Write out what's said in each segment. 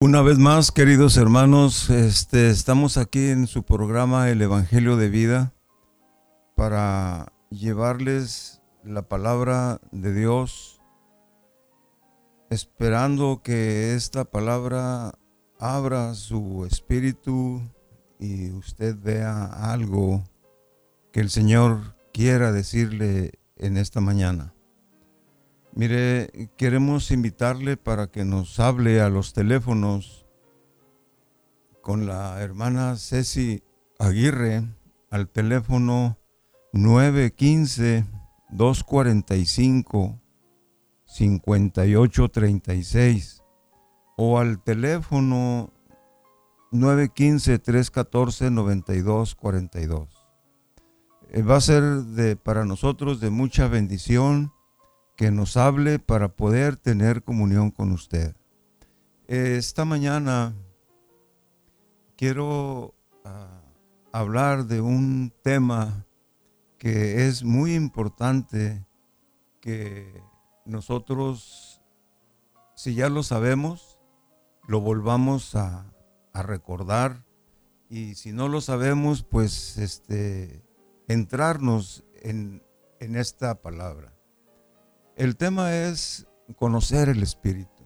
Una vez más, queridos hermanos, este, estamos aquí en su programa El Evangelio de Vida para llevarles la palabra de Dios, esperando que esta palabra abra su espíritu y usted vea algo que el Señor quiera decirle en esta mañana. Mire, queremos invitarle para que nos hable a los teléfonos con la hermana Ceci Aguirre al teléfono 915-245-5836 o al teléfono 915-314-9242. Eh, va a ser de, para nosotros de mucha bendición que nos hable para poder tener comunión con usted. Esta mañana quiero ah, hablar de un tema que es muy importante que nosotros, si ya lo sabemos, lo volvamos a, recordar y si no lo sabemos, pues este, entrarnos en, en esta palabra. El tema es conocer el Espíritu.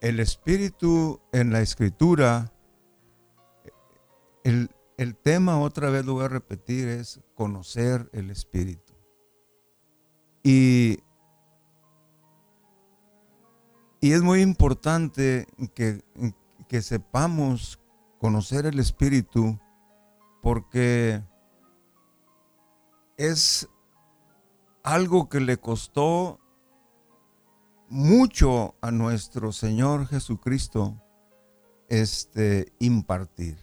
El Espíritu en la Escritura, el, el tema otra vez lo voy a repetir, es conocer el Espíritu. Y, y es muy importante que, que sepamos conocer el Espíritu porque es algo que le costó mucho a nuestro Señor Jesucristo este, impartir.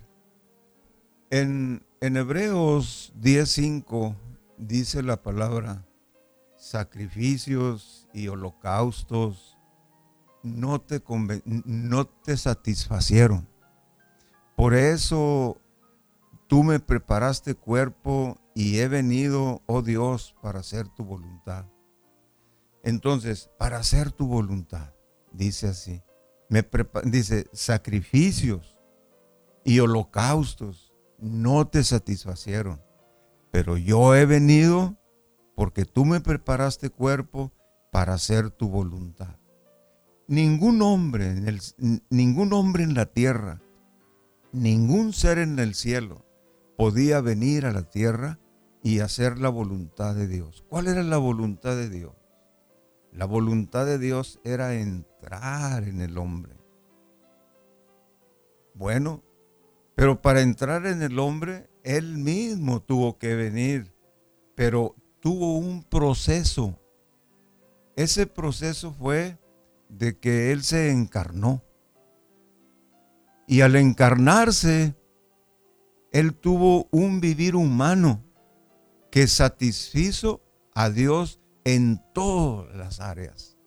En, en Hebreos 10:5 dice la palabra, sacrificios y holocaustos no te, no te satisfacieron. Por eso tú me preparaste cuerpo y he venido, oh Dios, para hacer tu voluntad. Entonces, para hacer tu voluntad, dice así, me dice, sacrificios y holocaustos no te satisfacieron, pero yo he venido porque tú me preparaste cuerpo para hacer tu voluntad. Ningún hombre en el, ningún hombre en la tierra, ningún ser en el cielo podía venir a la tierra y hacer la voluntad de Dios. ¿Cuál era la voluntad de Dios? La voluntad de Dios era entrar en el hombre. Bueno, pero para entrar en el hombre, Él mismo tuvo que venir, pero tuvo un proceso. Ese proceso fue de que Él se encarnó. Y al encarnarse, Él tuvo un vivir humano que satisfizo a Dios en todas las áreas.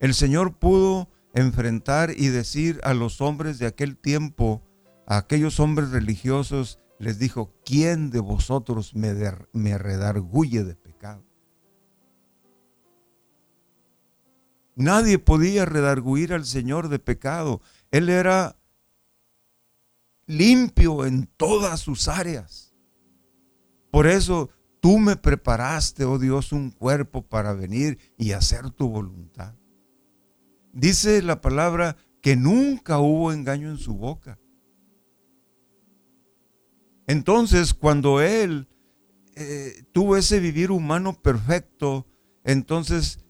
El Señor pudo enfrentar y decir a los hombres de aquel tiempo, a aquellos hombres religiosos, les dijo, ¿quién de vosotros me, me redarguye de pecado? Nadie podía redarguir al Señor de pecado. Él era limpio en todas sus áreas. Por eso Tú me preparaste, oh Dios, un cuerpo para venir y hacer tu voluntad. Dice la palabra que nunca hubo engaño en su boca. Entonces, cuando Él eh, tuvo ese vivir humano perfecto, entonces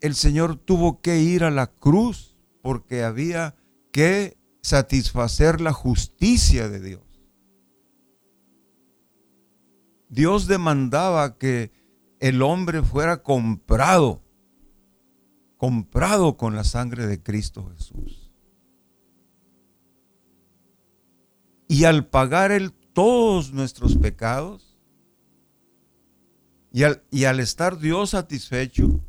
el Señor tuvo que ir a la cruz porque había que satisfacer la justicia de Dios. Dios demandaba que el hombre fuera comprado, comprado con la sangre de Cristo Jesús. Y al pagar Él todos nuestros pecados, y al, y al estar Dios satisfecho,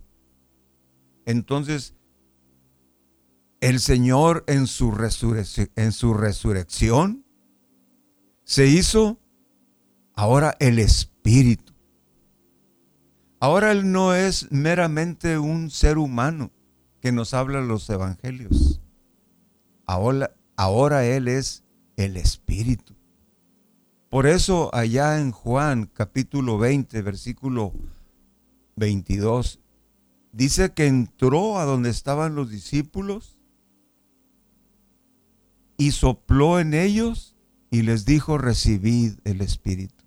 entonces el Señor en su, en su resurrección se hizo ahora el Espíritu. Ahora Él no es meramente un ser humano que nos habla los evangelios. Ahora, ahora Él es el Espíritu. Por eso allá en Juan capítulo 20, versículo 22, dice que entró a donde estaban los discípulos y sopló en ellos y les dijo, recibid el Espíritu.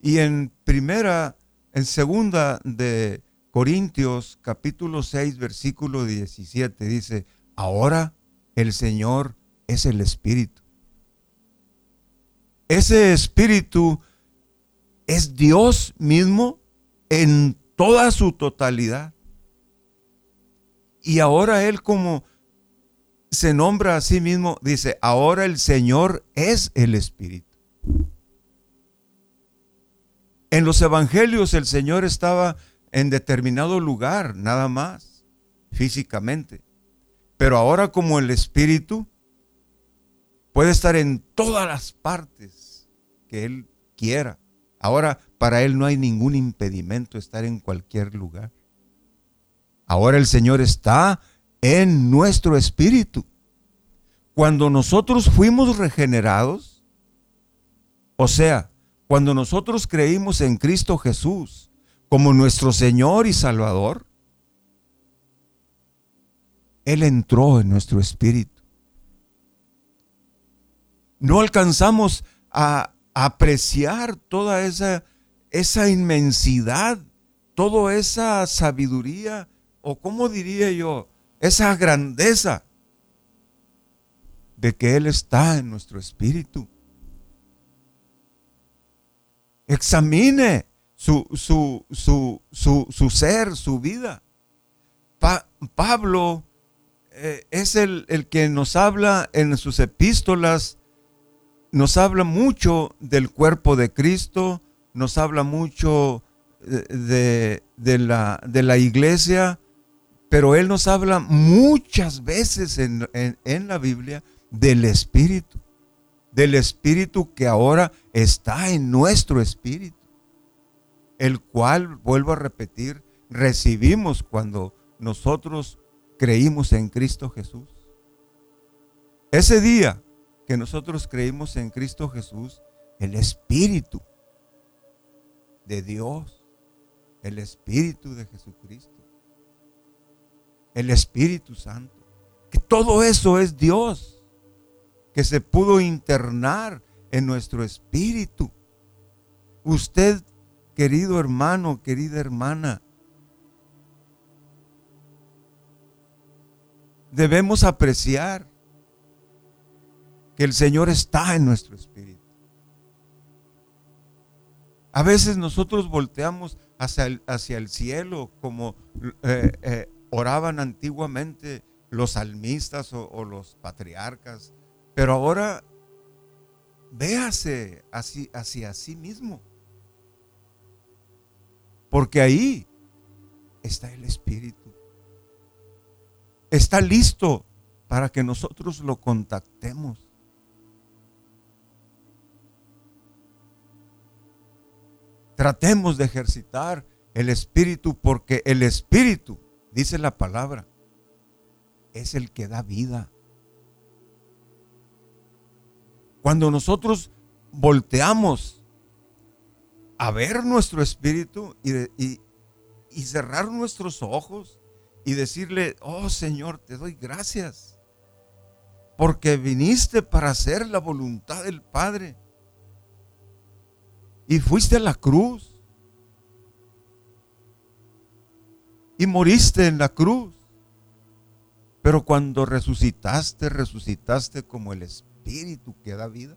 Y en primera, en segunda de Corintios capítulo 6 versículo 17 dice, ahora el Señor es el Espíritu. Ese Espíritu es Dios mismo en toda su totalidad. Y ahora Él como se nombra a sí mismo, dice, ahora el Señor es el Espíritu. En los evangelios el Señor estaba en determinado lugar, nada más, físicamente. Pero ahora como el Espíritu puede estar en todas las partes que Él quiera. Ahora para Él no hay ningún impedimento estar en cualquier lugar. Ahora el Señor está en nuestro espíritu. Cuando nosotros fuimos regenerados, o sea, cuando nosotros creímos en Cristo Jesús como nuestro Señor y Salvador, Él entró en nuestro espíritu. No alcanzamos a apreciar toda esa, inmensidad, toda esa sabiduría, o como diría yo, esa grandeza de que Él está en nuestro espíritu. Examine su, su, su, ser, su vida. Pablo eh, es el, el que nos habla en sus epístolas, nos habla mucho del cuerpo de Cristo, nos habla mucho de, de, la, de la iglesia, pero Él nos habla muchas veces en, la Biblia del Espíritu, del Espíritu que ahora está en nuestro Espíritu, el cual, vuelvo a repetir, recibimos cuando nosotros creímos en Cristo Jesús. Ese día que nosotros creímos en Cristo Jesús, el Espíritu de Dios, el Espíritu de Jesucristo, el Espíritu Santo. Que todo eso es Dios, que se pudo internar en nuestro espíritu. Usted, querido hermano, querida hermana, debemos apreciar que el Señor está en nuestro espíritu. A veces nosotros volteamos hacia el, hacia el cielo como eh, eh, oraban antiguamente los salmistas o, los patriarcas, pero ahora véase así, hacia sí mismo. Porque ahí está el Espíritu. Está listo para que nosotros lo contactemos. Tratemos de ejercitar el Espíritu porque el Espíritu dice la palabra, es el que da vida. Cuando nosotros volteamos a ver nuestro espíritu y, y, cerrar nuestros ojos y decirle, oh Señor, te doy gracias, porque viniste para hacer la voluntad del Padre y fuiste a la cruz y moriste en la cruz. Pero cuando resucitaste, resucitaste como el Espíritu que da vida.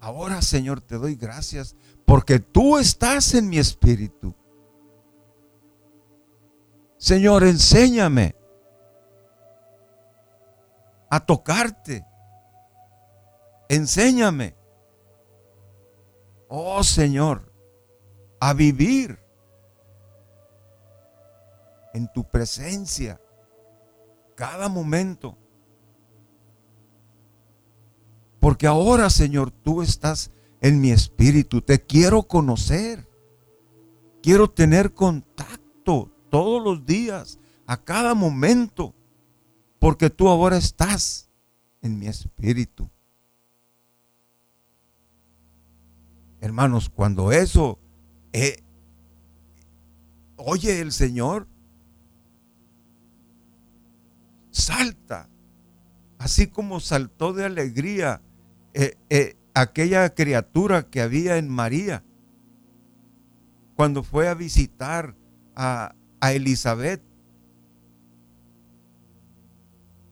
Ahora, Señor, te doy gracias porque tú estás en mi espíritu. Señor, enséñame a tocarte, enséñame, oh Señor, a vivir en tu presencia cada momento. Porque ahora, Señor, tú estás en mi espíritu. Te quiero conocer. Quiero tener contacto todos los días, a cada momento. Porque tú ahora estás en mi espíritu. Hermanos, cuando eso eh, oye el Señor, salta, así como saltó de alegría eh, eh, aquella criatura que había en María cuando fue a visitar a, a Elizabeth.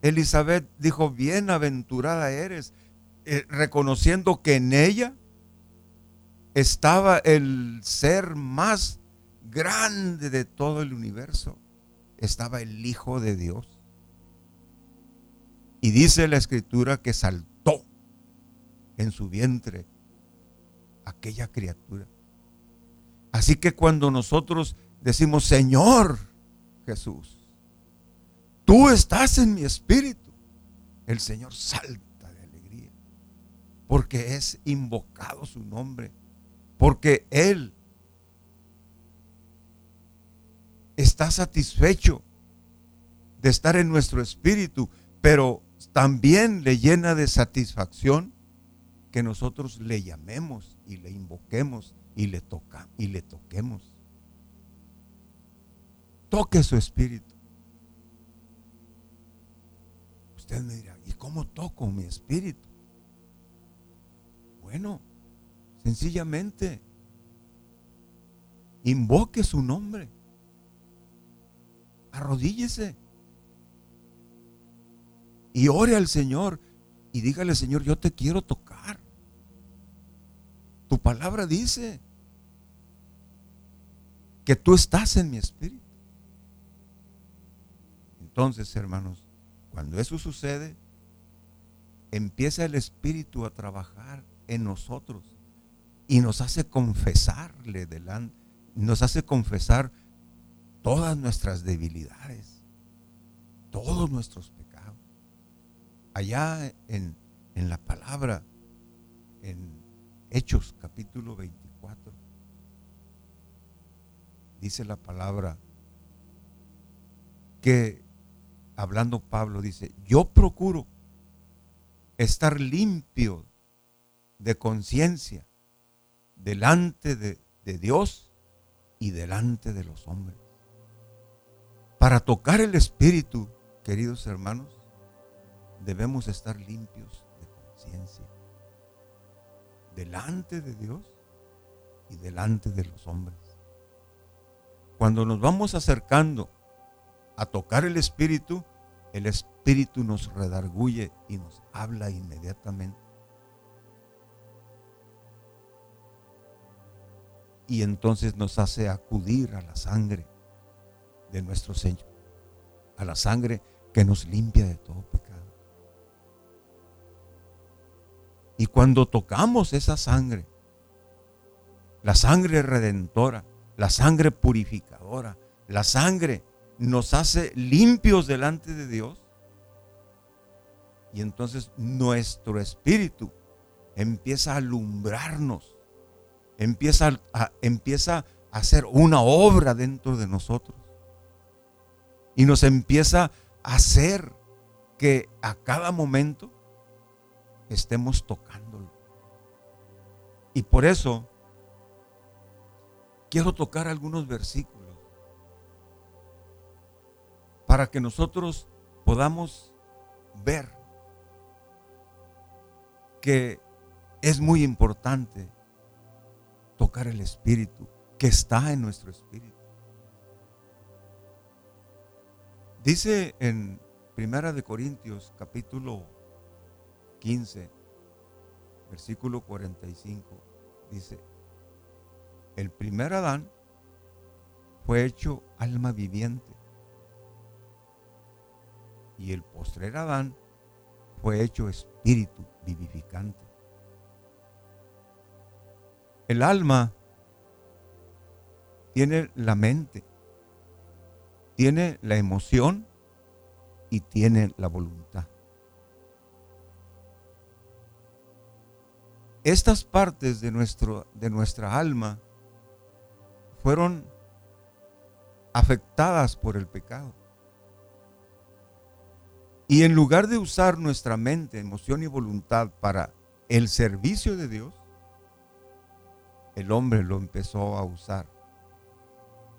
Elizabeth dijo, bienaventurada eres, eh, reconociendo que en ella estaba el ser más grande de todo el universo. Estaba el Hijo de Dios. Y dice la escritura que saltó en su vientre aquella criatura. Así que cuando nosotros decimos, Señor Jesús, tú estás en mi espíritu, el Señor salta de alegría, porque es invocado su nombre, porque Él está satisfecho de estar en nuestro espíritu, pero también le llena de satisfacción que nosotros le llamemos y le invoquemos y le toca y le toquemos. Toque su espíritu. Usted me dirá, ¿y cómo toco mi espíritu? Bueno, sencillamente invoque su nombre. Arrodíllese y ore al Señor y dígale, Señor, yo te quiero tocar. Tu palabra dice que tú estás en mi espíritu. Entonces, hermanos, cuando eso sucede, empieza el Espíritu a trabajar en nosotros y nos hace confesarle delante, nos hace confesar todas nuestras debilidades, todos nuestros allá en, en la palabra, en Hechos capítulo 24, dice la palabra que, hablando Pablo, dice, yo procuro estar limpio de conciencia delante de, de Dios y delante de los hombres. Para tocar el Espíritu, queridos hermanos, debemos estar limpios de conciencia delante de Dios y delante de los hombres. Cuando nos vamos acercando a tocar el Espíritu, el Espíritu nos redarguye y nos habla inmediatamente. Y entonces nos hace acudir a la sangre de nuestro Señor, a la sangre que nos limpia de todo pecado. Y cuando tocamos esa sangre, la sangre redentora, la sangre purificadora, la sangre nos hace limpios delante de Dios. Y entonces nuestro espíritu empieza a alumbrarnos, empieza a, empieza a hacer una obra dentro de nosotros. Y nos empieza a hacer que a cada momento estemos tocándolo. Y por eso quiero tocar algunos versículos para que nosotros podamos ver que es muy importante tocar el Espíritu, que está en nuestro Espíritu. Dice en Primera de Corintios capítulo 15, versículo 45, dice, el primer Adán fue hecho alma viviente y el postrer Adán fue hecho espíritu vivificante. El alma tiene la mente, tiene la emoción y tiene la voluntad. Estas partes de, nuestro, de nuestra alma fueron afectadas por el pecado. Y en lugar de usar nuestra mente, emoción y voluntad para el servicio de Dios, el hombre lo empezó a usar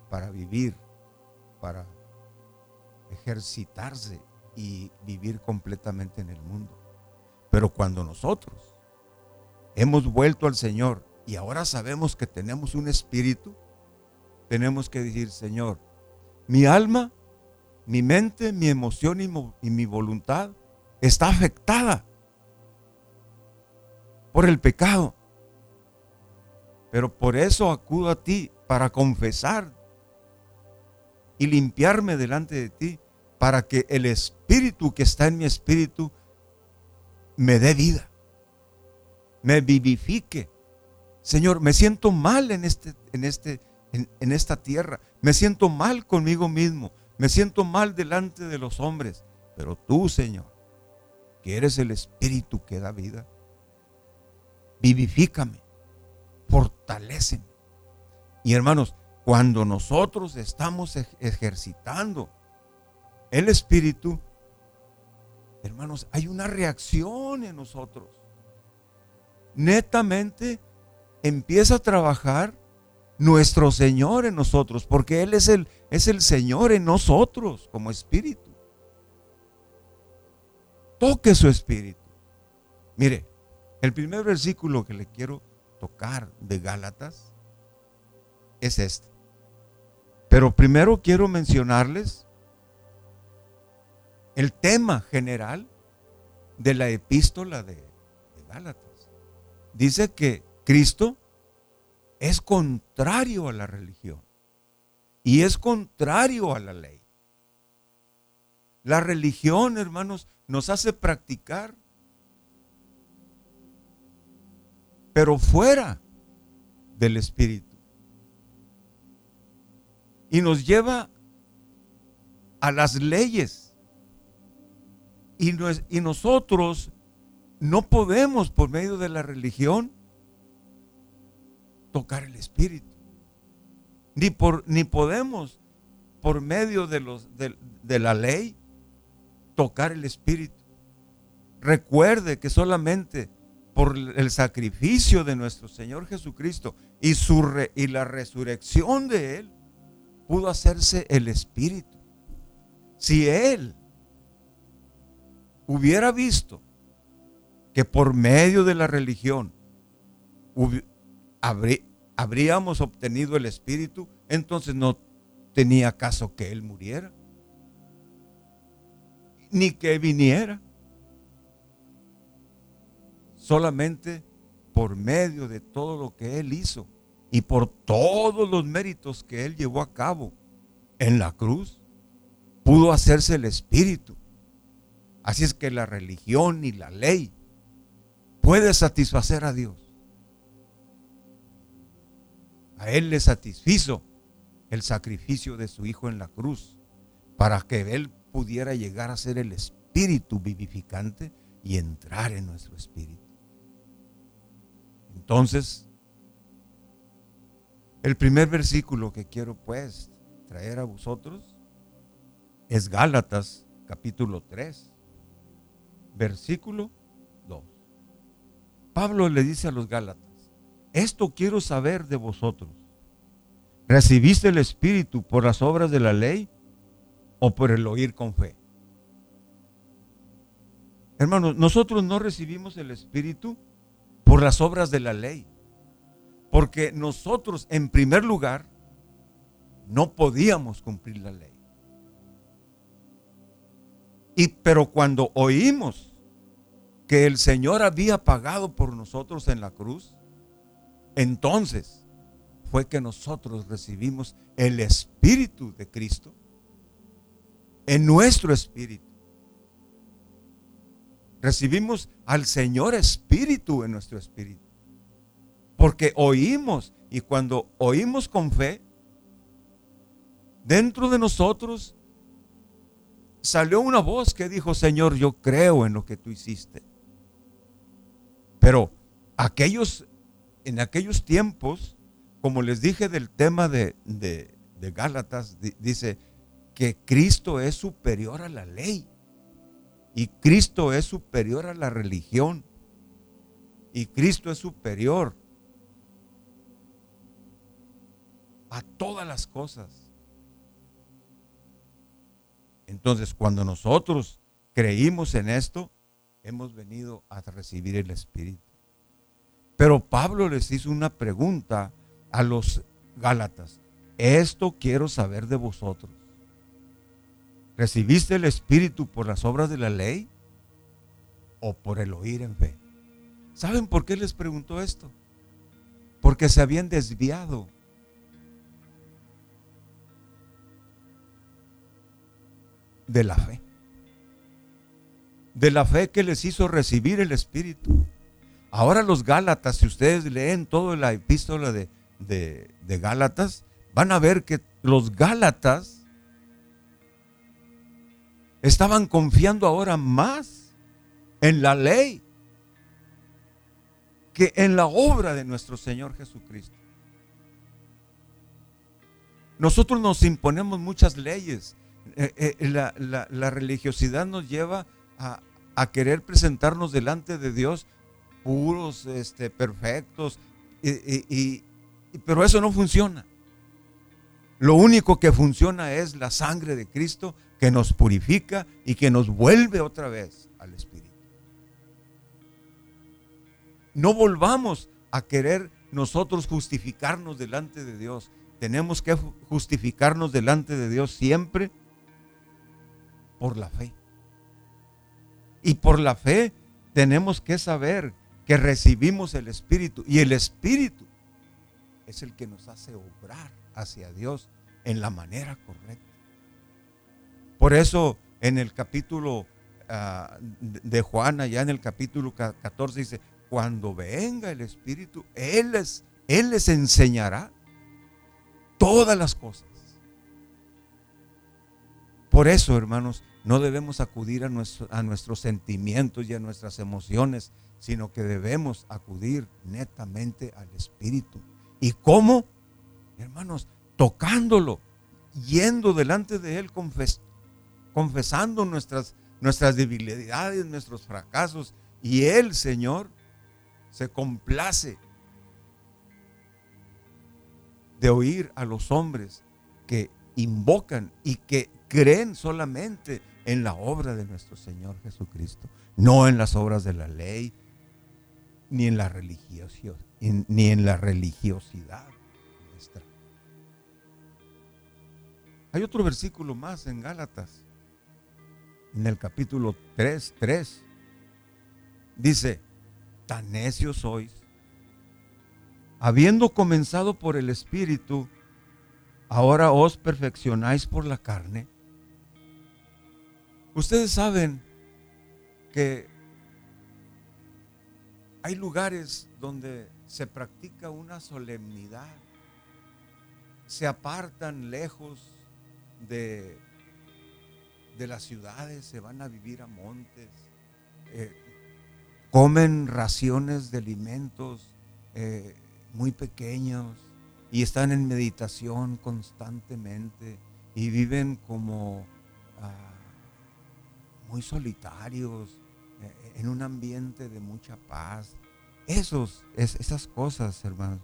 para vivir, para ejercitarse y vivir completamente en el mundo. Pero cuando nosotros hemos vuelto al Señor y ahora sabemos que tenemos un espíritu, tenemos que decir, Señor, mi alma, mi mente, mi emoción y, mi voluntad está afectada por el pecado. Pero por eso acudo a ti para confesar y limpiarme delante de ti, para que el espíritu que está en mi espíritu me dé vida, me vivifique. Señor, me siento mal en, este, en, este, en, esta tierra, me siento mal conmigo mismo, me siento mal delante de los hombres, pero tú, Señor, que eres el espíritu que da vida, vivifícame, fortaleceme. Y hermanos, cuando nosotros estamos ejercitando el espíritu, hermanos, hay una reacción en nosotros. Netamente empieza a trabajar nuestro Señor en nosotros, porque Él es el, es el Señor en nosotros como espíritu. Toque su espíritu. Mire, el primer versículo que le quiero tocar de Gálatas es este. Pero primero quiero mencionarles el tema general de la epístola de, Gálatas. Dice que Cristo es contrario a la religión y es contrario a la ley. La religión, hermanos, nos hace practicar, pero fuera del Espíritu y nos lleva a las leyes. Y, nosotros no podemos por medio de la religión tocar el espíritu. Ni, por, ni podemos por medio de, los, de, la ley tocar el espíritu. Recuerde que solamente por el sacrificio de nuestro Señor Jesucristo y, su y la resurrección de Él, pudo hacerse el Espíritu. Si Él hubiera visto que por medio de la religión habríamos obtenido el Espíritu, entonces no tenía caso que Él muriera, ni que viniera. Solamente por medio de todo lo que Él hizo y por todos los méritos que Él llevó a cabo en la cruz, pudo hacerse el Espíritu. Así es que la religión y la ley puede satisfacer a Dios. A Él le satisfizo el sacrificio de su Hijo en la cruz para que Él pudiera llegar a ser el Espíritu vivificante y entrar en nuestro espíritu. Entonces, el primer versículo que quiero pues traer a vosotros es Gálatas capítulo 3, versículo 2. Pablo le dice a los Gálatas, esto quiero saber de vosotros. ¿Recibiste el Espíritu por las obras de la ley o por el oír con fe? Hermanos, nosotros no recibimos el Espíritu por las obras de la ley. Porque nosotros, en primer lugar, no podíamos cumplir la ley. Y pero cuando oímos que el Señor había pagado por nosotros en la cruz, entonces fue que nosotros recibimos el Espíritu de Cristo en nuestro espíritu. Recibimos al Señor Espíritu en nuestro espíritu. Porque oímos y cuando oímos con fe, dentro de nosotros salió una voz que dijo, Señor, yo creo en lo que tú hiciste. Pero aquellos, en aquellos tiempos, como les dije del tema de, de, Gálatas, dice que Cristo es superior a la ley. Y Cristo es superior a la religión. Y Cristo es superior a todas las cosas. Entonces, cuando nosotros creímos en esto, hemos venido a recibir el Espíritu. Pero Pablo les hizo una pregunta a los Gálatas. Esto quiero saber de vosotros. ¿Recibiste el Espíritu por las obras de la ley o por el oír en fe? ¿Saben por qué les preguntó esto? Porque se habían desviado de la fe. De la fe que les hizo recibir el Espíritu. Ahora los Gálatas, si ustedes leen toda la epístola de, de, Gálatas, van a ver que los Gálatas estaban confiando ahora más en la ley que en la obra de nuestro Señor Jesucristo. Nosotros nos imponemos muchas leyes eh, eh, la, religiosidad nos lleva a, querer presentarnos delante de Dios puros, este, perfectos, y, pero eso no funciona. Lo único que funciona es la sangre de Cristo que nos purifica y que nos vuelve otra vez al Espíritu. No volvamos a querer nosotros justificarnos delante de Dios. Tenemos que justificarnos delante de Dios siempre por la fe. Y por la fe tenemos que saber que recibimos el Espíritu y el Espíritu es el que nos hace obrar hacia Dios en la manera correcta. Por eso en el capítulo ah, de Juan, allá en el capítulo 14 dice, cuando venga el Espíritu, Él Él les enseñará todas las cosas. Por eso, hermanos, no debemos acudir a, a nuestros sentimientos y a nuestras emociones, sino que debemos acudir netamente al Espíritu. ¿Y cómo? Hermanos, tocándolo, yendo delante de Él, confesando nuestras, nuestras debilidades, nuestros fracasos. Y Él, Señor, se complace de oír a los hombres que invocan y que creen solamente en la obra de nuestro Señor Jesucristo, no en las obras de la ley, ni en la religiosidad, ni en la religiosidad nuestra. Hay otro versículo más en Gálatas, en el capítulo 3, 3. Dice, tan necios sois, habiendo comenzado por el Espíritu, ahora os perfeccionáis por la carne. Ustedes saben que hay lugares donde se practica una solemnidad, se apartan lejos de, de las ciudades, se van a vivir a montes, eh, comen raciones de alimentos eh, muy pequeños y están en meditación constantemente y viven como ah, muy solitarios, eh, en un ambiente de mucha paz. Esos, esas cosas, hermanos,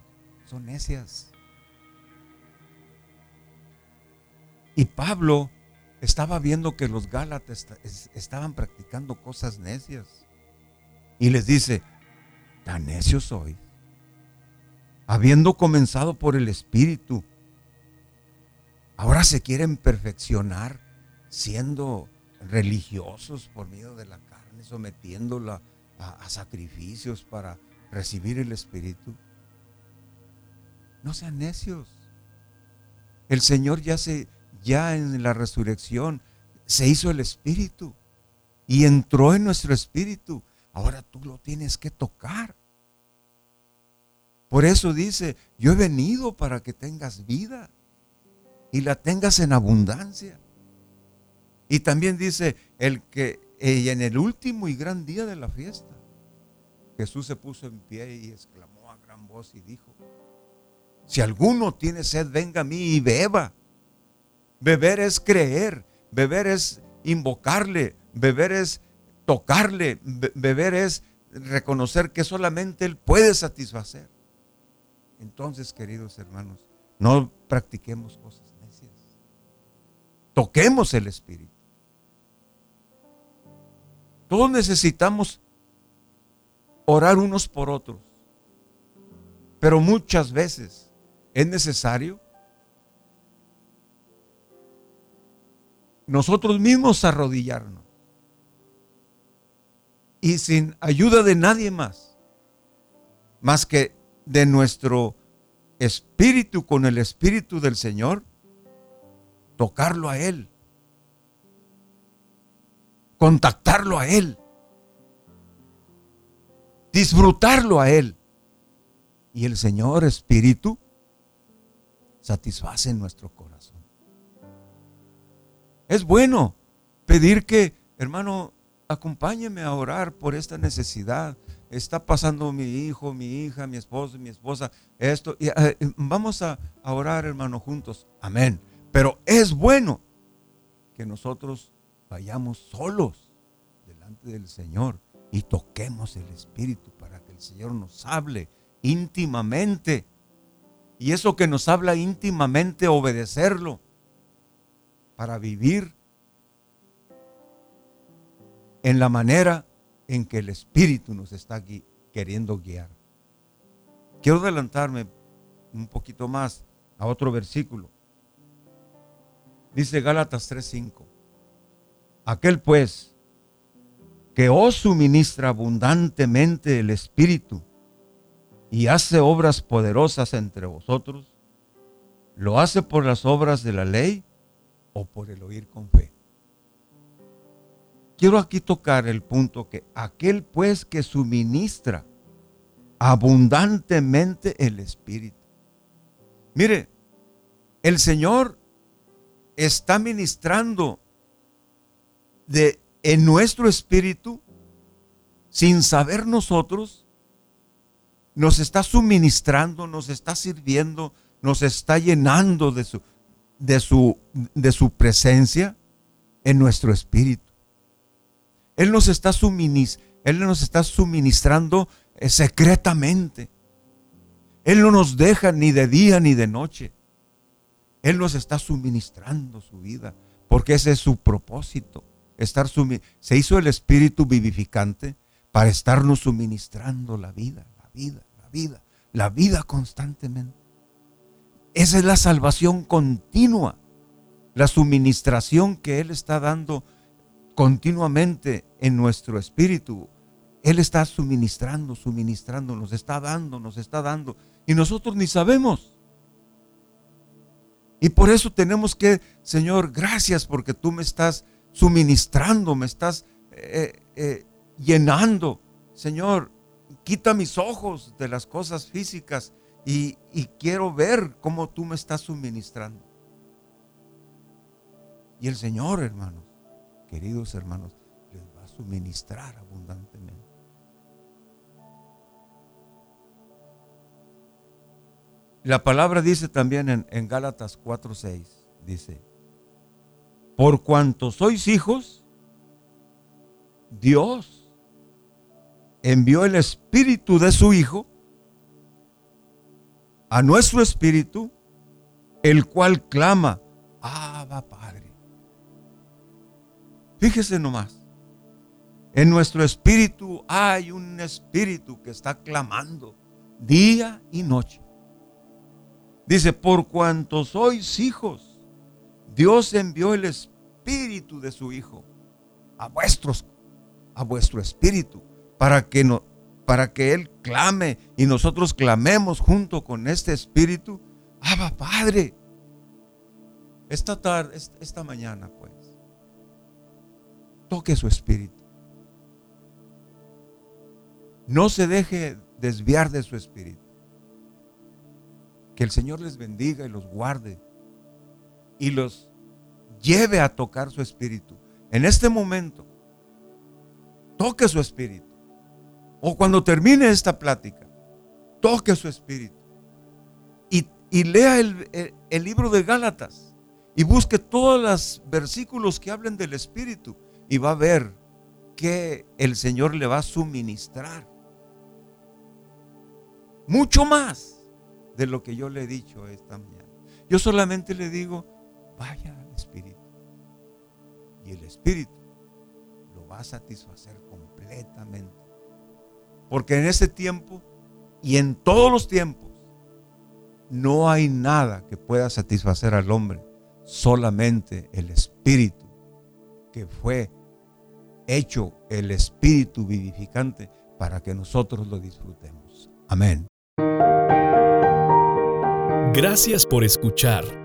son necias. Y Pablo estaba viendo que los Gálatas estaban practicando cosas necias. Y les dice, tan necios soy habiendo comenzado por el Espíritu, ahora se quieren perfeccionar siendo religiosos por medio de la carne, sometiéndola a, sacrificios para recibir el Espíritu. No sean necios. El Señor ya se, ya en la resurrección, se hizo el Espíritu y entró en nuestro Espíritu. Ahora tú lo tienes que tocar. Por eso dice, yo he venido para que tengas vida y la tengas en abundancia. Y también dice, el que en el último y gran día de la fiesta, Jesús se puso en pie y exclamó a gran voz y dijo, si alguno tiene sed, venga a mí y beba. Beber es creer, beber es invocarle, beber es tocarle, beber es reconocer que solamente Él puede satisfacer. Entonces, queridos hermanos, no practiquemos cosas necias. Toquemos el Espíritu. Todos necesitamos orar unos por otros. Pero muchas veces es necesario nosotros mismos arrodillarnos. Y sin ayuda de nadie más, más que de nuestro espíritu con el espíritu del Señor, tocarlo a Él, contactarlo a Él, disfrutarlo a Él. Y el Señor Espíritu satisface nuestro corazón. Es bueno pedir que, hermano, acompáñeme a orar por esta necesidad. Está pasando mi hijo, mi hija, mi esposo, mi esposa, esto. Y, eh, vamos a, a orar, hermano, juntos. Amén. Pero es bueno que nosotros vayamos solos delante del Señor y toquemos el Espíritu para que el Señor nos hable íntimamente y eso que nos habla íntimamente, obedecerlo para vivir en la manera en que el Espíritu nos está queriendo guiar. Quiero adelantarme un poquito más a otro versículo. Dice Gálatas 3:5. Aquel pues que os suministra abundantemente el Espíritu y hace obras poderosas entre vosotros, ¿lo hace por las obras de la ley o por el oír con fe? Quiero aquí tocar el punto que aquel pues que suministra abundantemente el Espíritu. Mire, el Señor está ministrando de en nuestro espíritu sin saber nosotros nos está suministrando, nos está sirviendo, nos está llenando de su, de su, de su presencia en nuestro espíritu. Él nos está, Él nos está suministrando eh, secretamente. Él no nos deja ni de día ni de noche. Él nos está suministrando su vida, porque ese es su propósito. Estar se hizo el espíritu vivificante para estarnos suministrando la vida vida, la vida, la vida constantemente. Esa es la salvación continua, la suministración que Él está dando continuamente en nuestro espíritu. Él está suministrando, suministrando, nos está dando, nos está dando. Y nosotros ni sabemos. Y por eso tenemos que, Señor, gracias porque tú me estás suministrando, me estás eh, eh, llenando. Señor, quita mis ojos de las cosas físicas y, quiero ver cómo tú me estás suministrando. Y el Señor, hermanos, queridos hermanos, les va a suministrar abundantemente. La palabra dice también en, en Gálatas 4:6, dice, por cuanto sois hijos, Dios envió el espíritu de su Hijo a nuestro espíritu, el cual clama, Abba Padre. Fíjese nomás, en nuestro espíritu hay un espíritu que está clamando día y noche. Dice, por cuanto sois hijos, Dios envió el espíritu de su Hijo a vuestros, a vuestro espíritu para que, no, para que Él clame y nosotros clamemos junto con este Espíritu. Abba Padre. Esta tarde, esta mañana, pues, toque su espíritu. No se deje desviar de su espíritu. Que el Señor les bendiga y los guarde y los lleve a tocar su espíritu. En este momento, toque su espíritu. O cuando termine esta plática, toque su espíritu. Y, y lea el, el libro de Gálatas y busque todos los versículos que hablen del espíritu y va a ver que el Señor le va a suministrar. Mucho más de lo que yo le he dicho esta mañana. Yo solamente le digo, vaya al Espíritu. Y el Espíritu lo va a satisfacer completamente. Porque en ese tiempo y en todos los tiempos no hay nada que pueda satisfacer al hombre, solamente el Espíritu que fue hecho el Espíritu vivificante para que nosotros lo disfrutemos. Amén. Gracias por escuchar